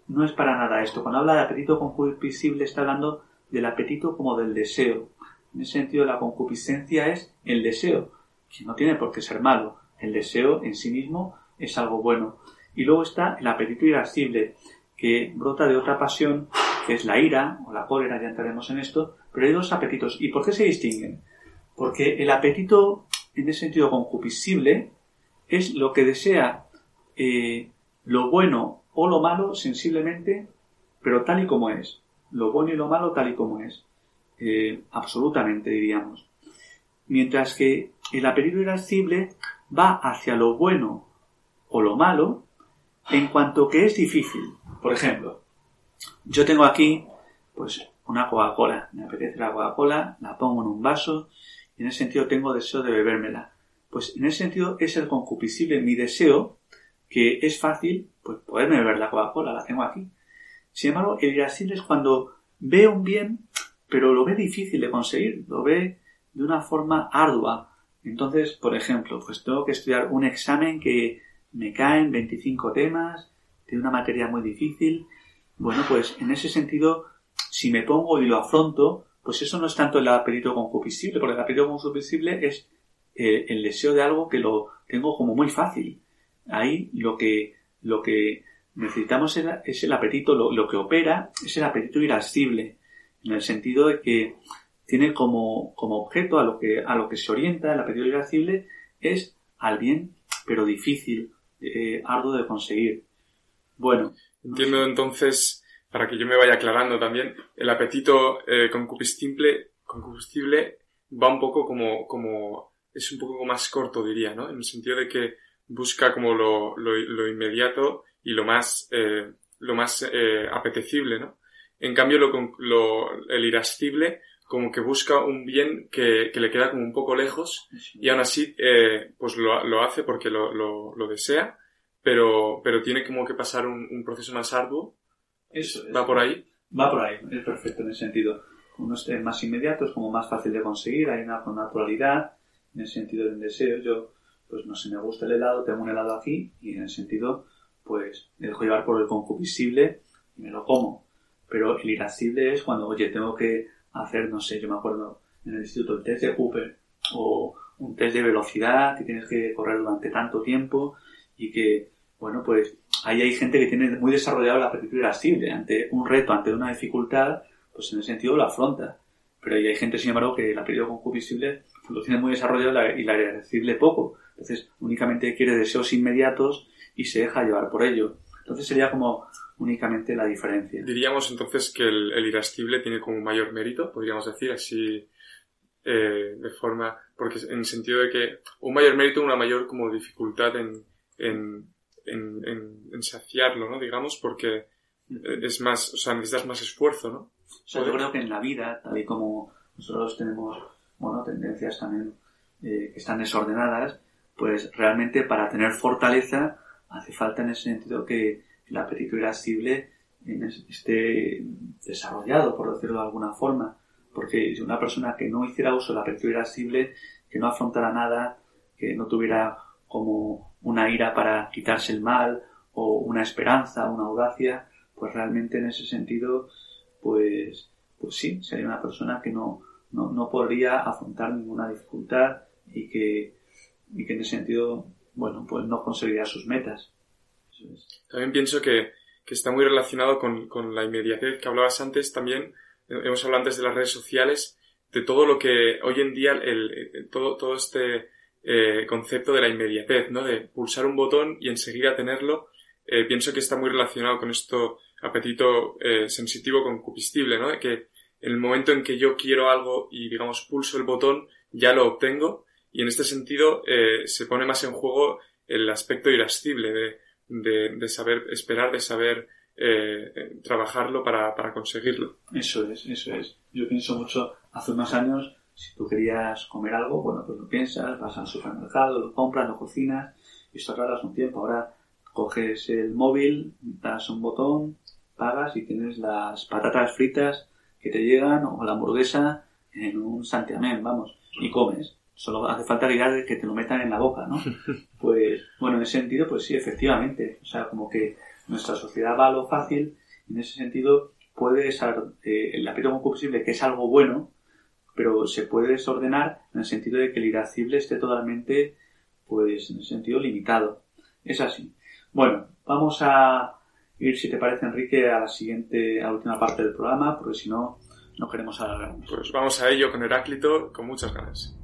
no es para nada esto. Cuando habla de apetito concupiscible está hablando del apetito como del deseo. En ese sentido la concupiscencia es el deseo, que no tiene por qué ser malo. El deseo en sí mismo es algo bueno. Y luego está el apetito irascible, que brota de otra pasión, que es la ira o la cólera, ya entraremos en esto, pero hay dos apetitos. ¿Y por qué se distinguen? Porque el apetito en ese sentido concupiscible, es lo que desea eh, lo bueno o lo malo sensiblemente, pero tal y como es. Lo bueno y lo malo tal y como es. Eh, absolutamente, diríamos. Mientras que el apetito irascible va hacia lo bueno o lo malo en cuanto que es difícil. Por ejemplo, yo tengo aquí pues una Coca-Cola, me apetece la Coca-Cola, la pongo en un vaso y en ese sentido tengo deseo de bebérmela. Pues en ese sentido es el concupiscible mi deseo que es fácil pues poderme beber la Coca-Cola, la tengo aquí. Sin embargo, el irascible es cuando ve un bien, pero lo ve difícil de conseguir, lo ve de una forma ardua. Entonces, por ejemplo, pues tengo que estudiar un examen que me caen 25 temas, de una materia muy difícil. Bueno, pues en ese sentido, si me pongo y lo afronto, pues eso no es tanto el apetito concupiscible, porque el apetito concupiscible es eh, el deseo de algo que lo tengo como muy fácil. Ahí lo que, lo que necesitamos es el apetito, lo, que opera es el apetito irascible, en el sentido de que tiene como, como objeto a lo que, a lo que se orienta el apetito irascible es al bien, pero difícil, eh, arduo de conseguir. Bueno. Entiendo entonces, para que yo me vaya aclarando también, el apetito eh, concupiscible, concupiscible va un poco como, como, es un poco más corto diría, ¿no? En el sentido de que busca como lo, lo, inmediato y lo más, eh, lo más eh, apetecible, ¿no? En cambio, lo, lo, el irascible como que busca un bien que, que, le queda como un poco lejos y aún así eh, pues lo, lo, hace porque lo, lo, desea, pero, pero tiene como que pasar un, un proceso más arduo. Eso ¿Va por ahí? Va por ahí, es perfecto en ese sentido. Uno es más inmediato, es como más fácil de conseguir, hay una naturalidad en el sentido del deseo. Yo pues no sé, me gusta el helado, tengo un helado aquí y en el sentido, pues me dejo llevar por el concupiscible y me lo como. Pero el irascible es cuando, oye, tengo que hacer, no sé, yo me acuerdo en el instituto el test de Cooper o un test de velocidad que tienes que correr durante tanto tiempo y que, bueno, pues ahí hay gente que tiene muy desarrollado la apetito irascible. Ante un reto, ante una dificultad, pues en ese sentido lo afronta. Pero hay gente, sin embargo, que el apetito concupiscible lo tiene muy desarrollado y la irascible poco. Entonces, únicamente quiere deseos inmediatos y se deja llevar por ello. Entonces sería como únicamente la diferencia. Diríamos entonces que el, irascible tiene como mayor mérito, podríamos decir así eh, de forma, porque en el sentido de que un mayor mérito, una mayor como dificultad en, en, en, saciarlo, ¿no? Digamos, porque es más, o sea, necesitas más esfuerzo, ¿no? O sea, yo creo que en la vida, tal y como nosotros tenemos, bueno, tendencias también eh, que están desordenadas, pues realmente para tener fortaleza hace falta en ese sentido que el apetito irascible esté desarrollado, por decirlo de alguna forma. Porque si una persona que no hiciera uso del apetito irascible, que no afrontara nada, que no tuviera como una ira para quitarse el mal, o una esperanza, una audacia, pues realmente en ese sentido, pues, pues sí, sería una persona que no, no, no podría afrontar ninguna dificultad y que y que en ese sentido, bueno, pues no conseguirá sus metas. También pienso que, que está muy relacionado con, con, la inmediatez que hablabas antes también, eh, hemos hablado antes de las redes sociales, de todo lo que hoy en día, el, todo, todo este eh, concepto de la inmediatez, ¿no? De pulsar un botón y enseguida tenerlo, eh, pienso que está muy relacionado con esto apetito eh, sensitivo concupiscible, ¿no? De que en el momento en que yo quiero algo y, digamos, pulso el botón, ya lo obtengo y en este sentido eh, se pone más en juego el aspecto irascible de, de, de saber esperar, de saber eh, trabajarlo para, para conseguirlo. Eso es, eso es. Yo pienso mucho, hace unos años, si tú querías comer algo, bueno, pues lo piensas, vas al supermercado, lo compras, lo cocinas, y esto tardas un tiempo. Ahora coges el móvil, das un botón, pagas y tienes las patatas fritas que te llegan o la hamburguesa en un santiamén, vamos, y comes. Solo hace falta que, que te lo metan en la boca, ¿no? [laughs] Pues, bueno, en ese sentido, pues sí, efectivamente. O sea, como que nuestra sociedad va a lo fácil, en ese sentido puede ser eh, el apetito combustible, que es algo bueno, pero se puede desordenar en el sentido de que el irascible esté totalmente, pues, en el sentido limitado. Es así. Bueno, vamos a ir, si te parece, Enrique, a la siguiente, a la última parte del programa, porque si no, no queremos. Pues vamos a ello con Heráclito, con muchas ganas.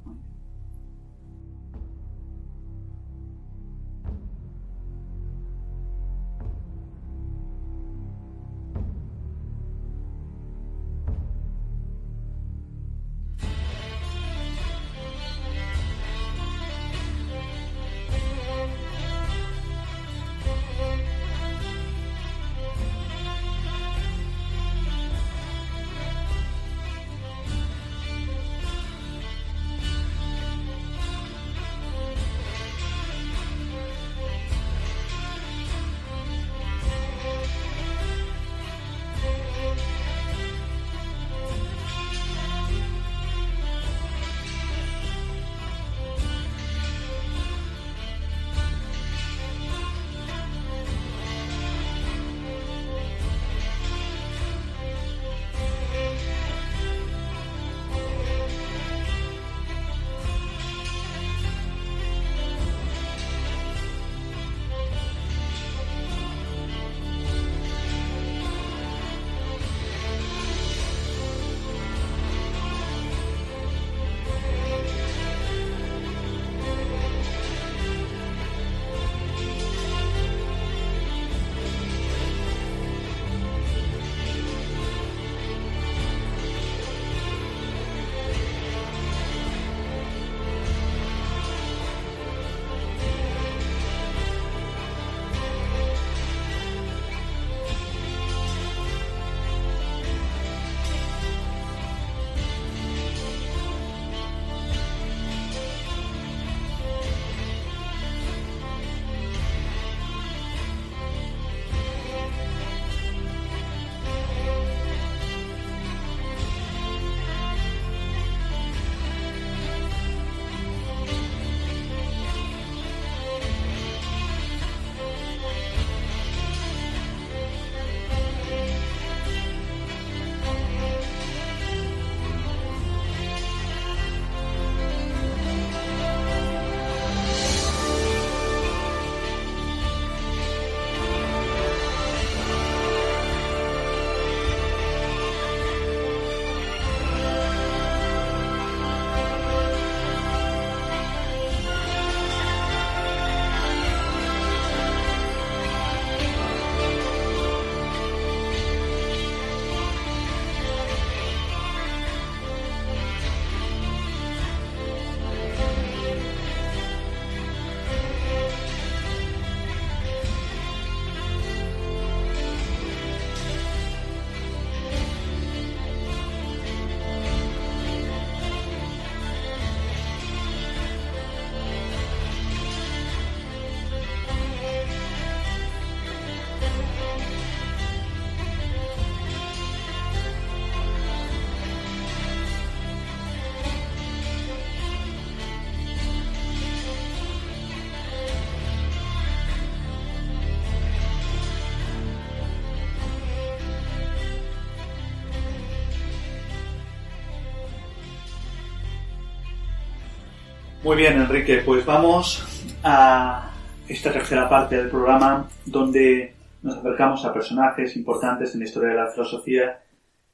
Muy bien, Enrique, pues vamos a esta tercera parte del programa donde nos acercamos a personajes importantes en la historia de la filosofía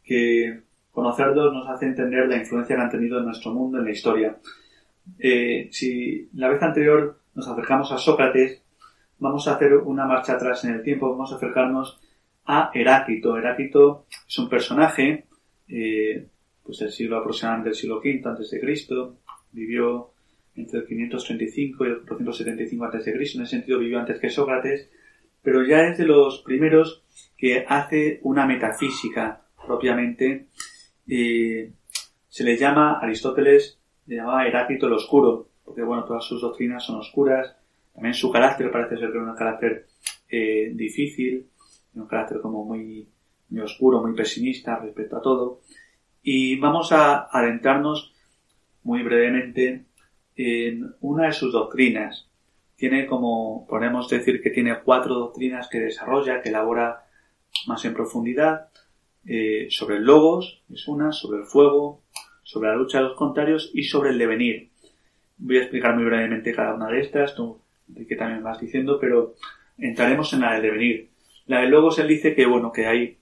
que conocerlos nos hace entender la influencia que han tenido en nuestro mundo, en la historia. Eh, si la vez anterior nos acercamos a Sócrates, vamos a hacer una marcha atrás en el tiempo, vamos a acercarnos a Heráclito. Heráclito es un personaje eh, pues del siglo aproximadamente del siglo V antes de Cristo, vivió entre el 535 y el 475 a.C., en ese sentido vivió antes que Sócrates, pero ya es de los primeros que hace una metafísica propiamente. Se le llama, Aristóteles le llamaba Heráclito el Oscuro, porque bueno, todas sus doctrinas son oscuras, también su carácter parece ser un carácter eh, difícil, un carácter como muy, muy oscuro, muy pesimista respecto a todo. Y vamos a adentrarnos muy brevemente en una de sus doctrinas. Tiene como, podemos decir que tiene cuatro doctrinas que desarrolla, que elabora más en profundidad. Eh, sobre el logos, es una, sobre el fuego, sobre la lucha de los contrarios y sobre el devenir. Voy a explicar muy brevemente cada una de estas, tú que también vas diciendo, pero entraremos en la del devenir. La del logos él dice que bueno, que hay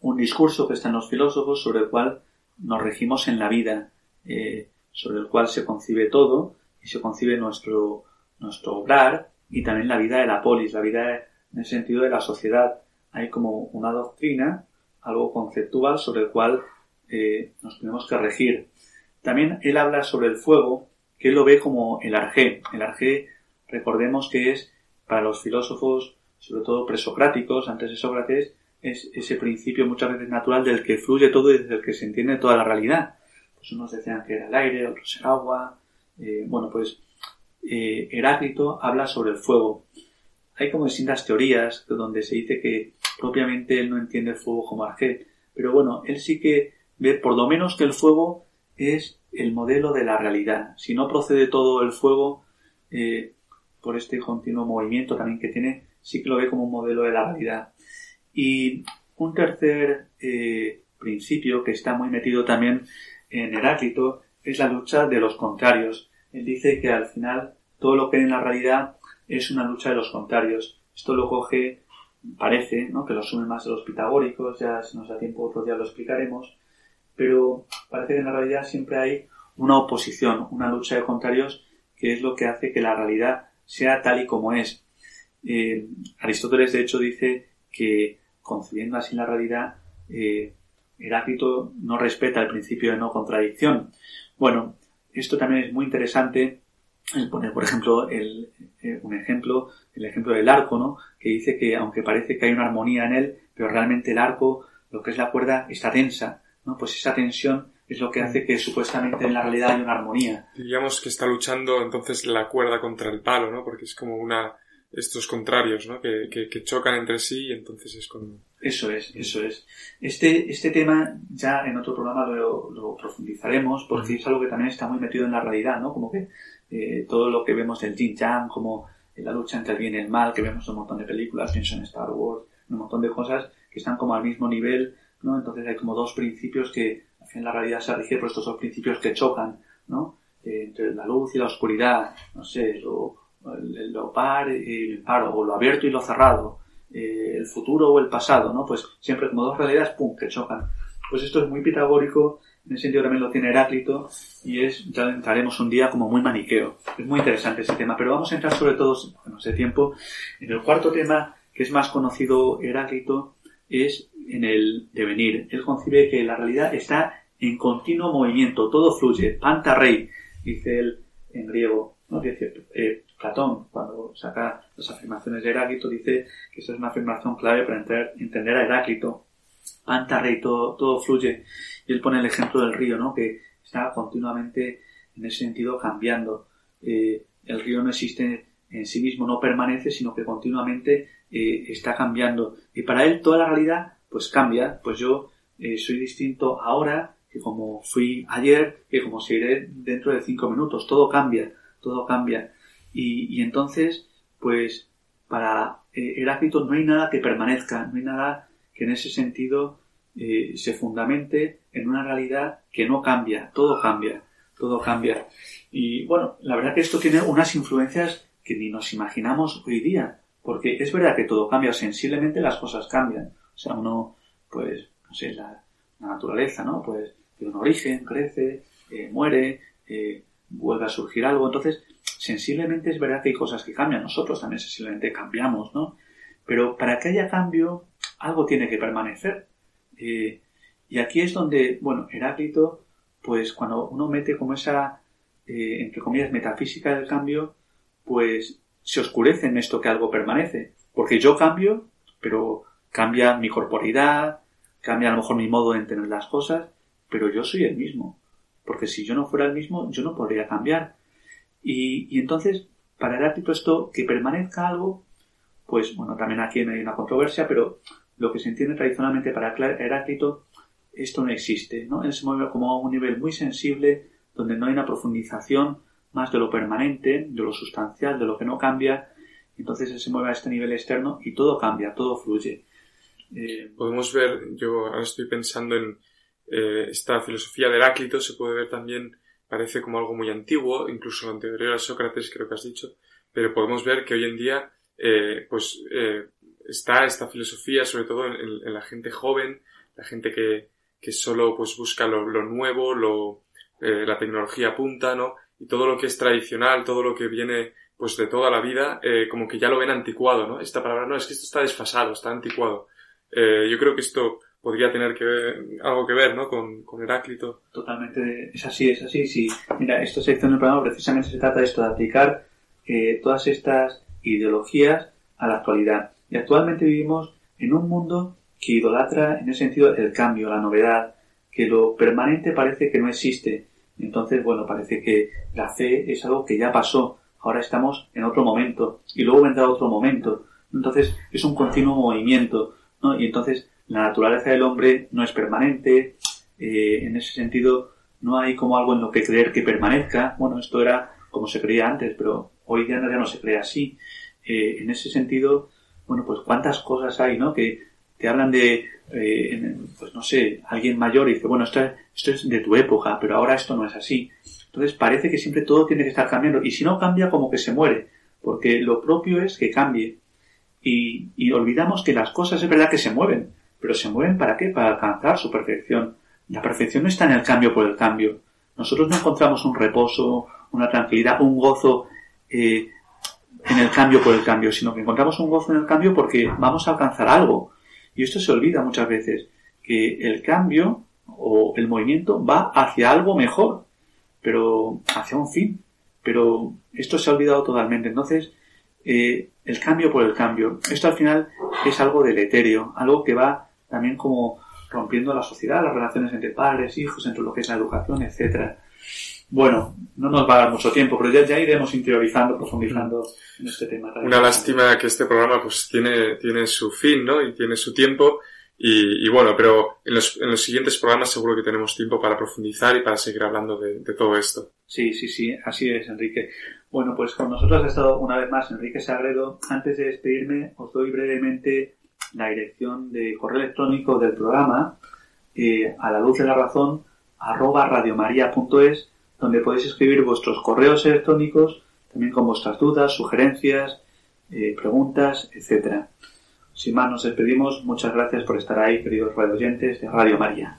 un discurso que está en los filósofos sobre el cual nos regimos en la vida. Eh, sobre el cual se concibe todo y se concibe nuestro, nuestro obrar y también la vida de la polis, la vida en el sentido de la sociedad. Hay como una doctrina, algo conceptual sobre el cual eh, nos tenemos que regir. También él habla sobre el fuego, que él lo ve como el arjé. El arjé, recordemos que es, para los filósofos, sobre todo presocráticos, antes de Sócrates, es ese principio muchas veces natural del que fluye todo y desde el que se entiende toda la realidad. Pues unos decían que era el aire, otros el agua. Eh, bueno, pues eh, Heráclito habla sobre el fuego. Hay como distintas teorías donde se dice que propiamente él no entiende el fuego como arjé, pero bueno, él sí que ve por lo menos que el fuego es el modelo de la realidad. Si no procede todo el fuego eh, por este continuo movimiento también que tiene, sí que lo ve como un modelo de la realidad. Y un tercer principio que está muy metido también en Heráclito es la lucha de los contrarios. Él dice que al final todo lo que hay en la realidad es una lucha de los contrarios. Esto lo coge, parece, ¿no? que lo asume más de los pitagóricos, ya si nos da tiempo otro día lo explicaremos, pero parece que en la realidad siempre hay una oposición, una lucha de contrarios, que es lo que hace que la realidad sea tal y como es. Eh, Aristóteles, de hecho, dice que concibiendo así la realidad, eh, Heráclito no respeta el principio de no contradicción. Bueno, esto también es muy interesante el poner, por ejemplo, el, eh, un ejemplo, el ejemplo del arco, ¿no? Que dice que aunque parece que hay una armonía en él, pero realmente el arco, lo que es la cuerda, está tensa, ¿no? Pues esa tensión es lo que hace que supuestamente en la realidad hay una armonía. Digamos que está luchando entonces la cuerda contra el palo, ¿no? Porque es como una estos contrarios, ¿no? Que, que, chocan entre sí y entonces es como... Eso es, eso es. Este, este tema ya en otro programa lo, lo profundizaremos porque es algo que también está muy metido en la realidad, ¿no? Como que eh, todo lo que vemos del Jin Yang, como la lucha entre el bien y el mal, que vemos en un montón de películas, pienso en Star Wars, un montón de cosas que están como al mismo nivel, ¿no? Entonces hay como dos principios que al final la realidad se rige por estos dos principios que chocan, ¿no? Eh, entre la luz y la oscuridad, no sé, lo, el, lo par el paro, o lo abierto y lo cerrado, eh, el futuro o el pasado, ¿no? Pues siempre como dos realidades, ¡pum!, que chocan. Pues esto es muy pitagórico, en ese sentido también lo tiene Heráclito, y es, ya entraremos un día como muy maniqueo. Es muy interesante ese tema, pero vamos a entrar sobre todo, no sé tiempo, en el cuarto tema, que es más conocido Heráclito, es en el devenir. Él concibe que la realidad está en continuo movimiento, todo fluye, panta rey, dice él en griego, ¿no? Dice, eh, Platón, cuando saca las afirmaciones de Heráclito, dice que esa es una afirmación clave para entender, a Heráclito. Anta rey, todo, fluye. Y él pone el ejemplo del río, ¿no? Que está continuamente en ese sentido cambiando. Eh, el río no existe en sí mismo, no permanece, sino que continuamente eh, está cambiando. Y para él toda la realidad pues cambia. Pues yo eh, soy distinto ahora que como fui ayer, que como seré dentro de cinco minutos. Todo cambia, todo cambia. Y, entonces, pues, para eh, Heráclito no hay nada que permanezca, no hay nada que en ese sentido eh, se fundamente en una realidad que no cambia, todo cambia, todo cambia. Y bueno, la verdad que esto tiene unas influencias que ni nos imaginamos hoy día, porque es verdad que todo cambia, sensiblemente las cosas cambian. O sea, uno, pues, no sé, la, naturaleza, ¿no? Pues tiene un origen, crece, eh, muere, eh, vuelve a surgir algo. Entonces, sensiblemente es verdad que hay cosas que cambian. Nosotros también sensiblemente cambiamos, ¿no? Pero para que haya cambio, algo tiene que permanecer. Eh, y aquí es donde, bueno, Heráclito, pues cuando uno mete como esa, eh, entre comillas, metafísica del cambio, pues se oscurece en esto que algo permanece. Porque yo cambio, pero cambia mi corporidad, cambia a lo mejor mi modo de entender las cosas, pero yo soy el mismo. Porque si yo no fuera el mismo, yo no podría cambiar. Y, y entonces, para Heráclito esto, que permanezca algo, pues bueno, también aquí hay una controversia, pero lo que se entiende tradicionalmente para Heráclito, esto no existe, ¿no? Él se mueve como a un nivel muy sensible, donde no hay una profundización más de lo permanente, de lo sustancial, de lo que no cambia. Entonces él se mueve a este nivel externo y todo cambia, todo fluye. Eh, Podemos ver, yo ahora estoy pensando en eh, esta filosofía de Heráclito, se puede ver también, parece como algo muy antiguo, incluso anterior a Sócrates, creo que has dicho, pero podemos ver que hoy en día eh, pues eh, está esta filosofía sobre todo en, la gente joven, la gente que, que solo pues busca lo, nuevo, lo, eh, la tecnología punta, ¿no? Y todo lo que es tradicional, todo lo que viene pues de toda la vida, como que ya lo ven anticuado, ¿no? Esta palabra, no, es que esto está desfasado, está anticuado. yo creo que esto podría tener que ver, algo que ver, ¿no? Con, Heráclito. Totalmente, es así, es así, sí. Mira, esta sección del programa precisamente se trata de esto, de aplicar todas estas ideologías a la actualidad. Y actualmente vivimos en un mundo que idolatra en ese sentido el cambio, la novedad, que lo permanente parece que no existe. Entonces, bueno, parece que la fe es algo que ya pasó, ahora estamos en otro momento y luego vendrá otro momento. Entonces, es un continuo movimiento, ¿no? Y entonces, la naturaleza del hombre no es permanente, eh, en ese sentido, no hay como algo en lo que creer que permanezca. Bueno, esto era como se creía antes, pero hoy día no se cree así. Eh, en ese sentido, bueno, pues cuántas cosas hay, ¿no? Que te hablan de, eh, pues no sé, alguien mayor y dice, bueno, esto, esto es de tu época, pero ahora esto no es así. Entonces parece que siempre todo tiene que estar cambiando y si no cambia como que se muere, porque lo propio es que cambie. Y, y olvidamos que las cosas es verdad que se mueven, pero se mueven para qué? Para alcanzar su perfección. La perfección no está en el cambio por el cambio. Nosotros no encontramos un reposo, una tranquilidad, un gozo eh, en el cambio por el cambio, sino que encontramos un gozo en el cambio porque vamos a alcanzar algo. Y esto se olvida muchas veces, que el cambio o el movimiento va hacia algo mejor, pero hacia un fin. Pero esto se ha olvidado totalmente. Entonces, eh, el cambio por el cambio. Esto al final es algo del etéreo, algo que va también como rompiendo la sociedad, las relaciones entre padres, hijos, entre lo que es la educación, etcétera. Bueno, no nos va a dar mucho tiempo, pero ya, ya iremos interiorizando, profundizando en este tema. Una lástima que este programa pues tiene, tiene su fin, ¿no? Y tiene su tiempo. Y, bueno, pero en los, en los, siguientes programas seguro que tenemos tiempo para profundizar y para seguir hablando de, todo esto. Sí, sí, sí, así es, Enrique. Bueno, pues con nosotros ha estado una vez más Enrique Sagredo. Antes de despedirme, os doy brevemente la dirección de correo electrónico del programa, eh, a la luz de la razón, arroba radiomaria.es donde podéis escribir vuestros correos electrónicos, también con vuestras dudas, sugerencias, eh, preguntas, etcétera. Sin más, nos despedimos. Muchas gracias por estar ahí, queridos radioyentes de Radio María.